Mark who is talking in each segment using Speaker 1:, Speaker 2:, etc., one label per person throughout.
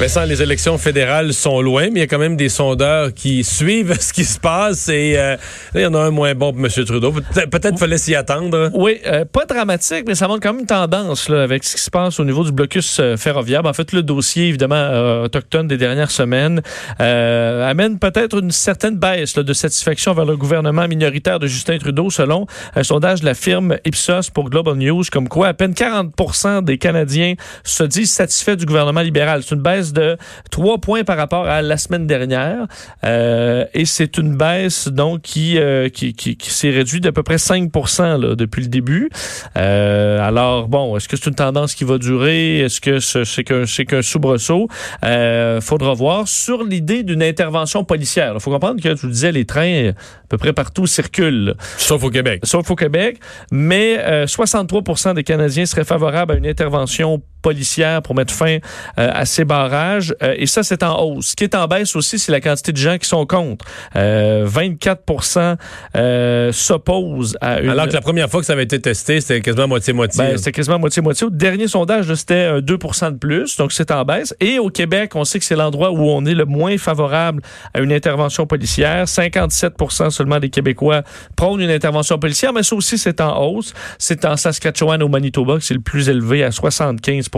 Speaker 1: Vincent, les élections fédérales sont loin, mais il y a quand même des sondeurs qui suivent ce qui se passe et euh, là, il y en a un moins bon pour M. Trudeau. Peut-être peut fallait s'y attendre.
Speaker 2: Oui, euh, pas dramatique, mais ça montre quand même une tendance là, avec ce qui se passe au niveau du blocus euh, ferroviaire. Ben, en fait, le dossier, évidemment, autochtone des dernières semaines amène peut-être une certaine baisse là, de satisfaction vers le gouvernement minoritaire de Justin Trudeau, selon un sondage de la firme Ipsos pour Global News, comme quoi à peine 40% des Canadiens se disent satisfaits du gouvernement libéral. C'est une baisse de 3 points par rapport à la semaine dernière. Euh, et c'est une baisse donc qui, euh, qui, qui, s'est réduite d'à peu près 5 là, depuis le début. Euh, alors, bon, est-ce que c'est une tendance qui va durer? Est-ce que c'est qu'un c'est qu'un soubresaut? Euh, faudra voir. Sur l'idée d'une intervention policière, il faut comprendre que, je vous disais, les trains à peu près partout circulent.
Speaker 1: Sauf au Québec.
Speaker 2: Sauf au Québec. Mais 63 des Canadiens seraient favorables à une intervention policière pour mettre fin à ces barrages. Euh, et ça, c'est en hausse. Ce qui est en baisse aussi, c'est la quantité de gens qui sont contre. 24 euh, euh, s'opposent à une...
Speaker 1: Alors que la première fois que ça avait été testé, c'était quasiment moitié-moitié.
Speaker 2: Ben, c'était quasiment moitié-moitié. Au dernier sondage, c'était 2 de plus, donc c'est en baisse. Et au Québec, on sait que c'est l'endroit où on est le moins favorable à une intervention policière. 57% seulement des Québécois prônent une intervention policière, mais ça aussi, c'est en hausse. C'est en Saskatchewan, au Manitoba, que c'est le plus élevé à 75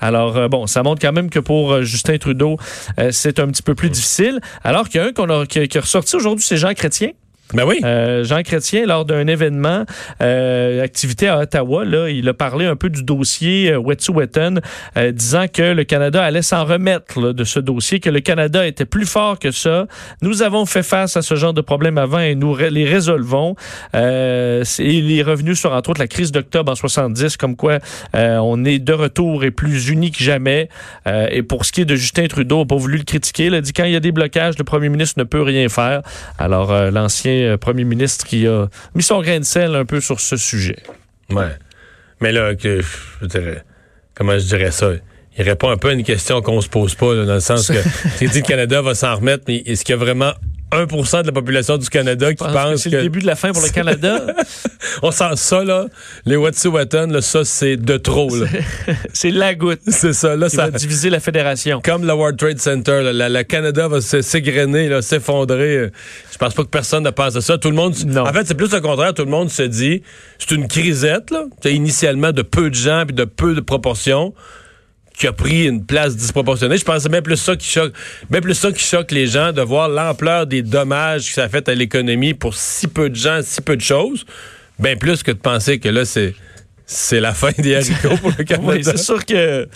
Speaker 2: Alors, bon, ça montre quand même que pour euh, Justin Trudeau, euh, c'est un petit peu plus difficile. Alors qu'il y a un qu'on a, qui est ressorti aujourd'hui, c'est Jean Chrétien.
Speaker 1: Ben oui.
Speaker 2: Euh, Jean Chrétien, lors d'un événement, euh, activité à Ottawa, là, il a parlé un peu du dossier euh, Wet'suwet'en, euh, disant que le Canada allait s'en remettre de ce dossier, que le Canada était plus fort que ça. Nous avons fait face à ce genre de problème avant et nous les résolvons. Euh, il est revenu sur, entre autres, la crise d'octobre en 70, comme quoi euh, on est de retour et plus unis que jamais. et pour ce qui est de Justin Trudeau, on n'a pas voulu le critiquer. Il a dit quand il y a des blocages, le premier ministre ne peut rien faire. Alors, l'ancien euh, premier ministre qui a mis son grain de sel un peu sur ce sujet.
Speaker 1: Ouais. Mais là, que, je dirais, comment je dirais ça? Il répond un peu à une question qu'on se pose pas, dans le sens que, tu dit que le Canada va s'en remettre, mais est-ce qu'il y a vraiment 1% de la population du Canada qui pense, que
Speaker 2: c'est le début de la fin pour le Canada.
Speaker 1: On sent ça là, les Wet'suwet'en, ça c'est de trop
Speaker 2: c'est la goutte.
Speaker 1: C'est ça là, ça
Speaker 2: va diviser la fédération.
Speaker 1: Comme le World Trade Center, le Canada va s'égrener, s'effondrer. Je pense pas que personne ne pense à ça. Tout le monde. Non. En fait, c'est plus le contraire. Tout le monde se dit, c'est une crisette là. initialement de peu de gens puis de peu de proportions qui a pris une place disproportionnée. Je pense que c'est même plus ça qui choque, plus ça qui choque les gens de voir l'ampleur des dommages que ça fait à l'économie pour si peu de gens, si peu de choses. Bien plus que de penser que là, c'est c'est la fin des haricots pour le Canada.
Speaker 2: oui, c'est sûr que.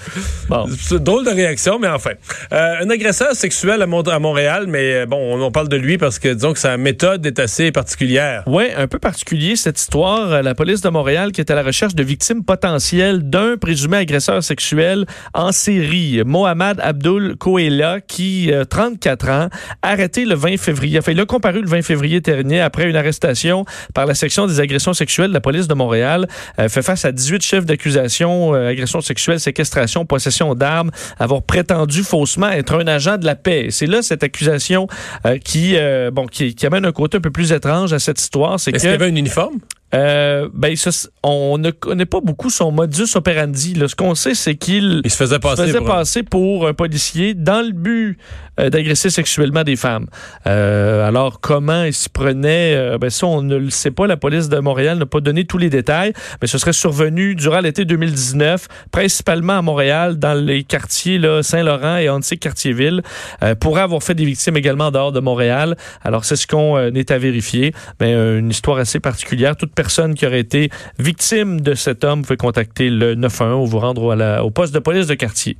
Speaker 1: Bon. C'est drôle de réaction, mais enfin. Euh, un agresseur sexuel à, Montréal, mais euh, bon, on, parle de lui parce que disons que sa méthode est assez particulière.
Speaker 2: Oui, un peu particulier cette histoire. La police de Montréal qui est à la recherche de victimes potentielles d'un présumé agresseur sexuel en série, Mohamed Abdul Koela, qui, 34 euh, ans, arrêté le 20 février. Enfin, il a comparu le 20 février dernier après une arrestation par la section des agressions sexuelles de la police de Montréal. fait face à 18 chefs d'accusation, euh, agression sexuelle, séquestration, possession d'armes, avoir prétendu faussement être un agent de la paix. C'est là cette accusation euh, qui, euh, bon, qui, qui, amène un côté un peu plus étrange à cette histoire.
Speaker 1: C'est Est-ce qu'il y avait un uniforme?
Speaker 2: Euh, ben, on ne connaît pas beaucoup son modus operandi. Là. Ce qu'on sait, c'est qu'il
Speaker 1: se faisait,
Speaker 2: passer, pour un policier dans le but euh, d'agresser sexuellement des femmes. Euh, alors, comment il s'y prenait, ben, ça, on ne le sait pas. La police de Montréal n'a pas donné tous les détails, mais ce serait survenu durant l'été 2019, principalement à Montréal, dans les quartiers Saint-Laurent et Antique-Cartierville, pourrait avoir fait des victimes également dehors de Montréal. Alors, c'est ce qu'on est à vérifier. Mais une histoire assez particulière. Toute personne qui aurait été victime de cet homme, vous pouvez contacter le 911 ou vous rendre au poste de police de quartier.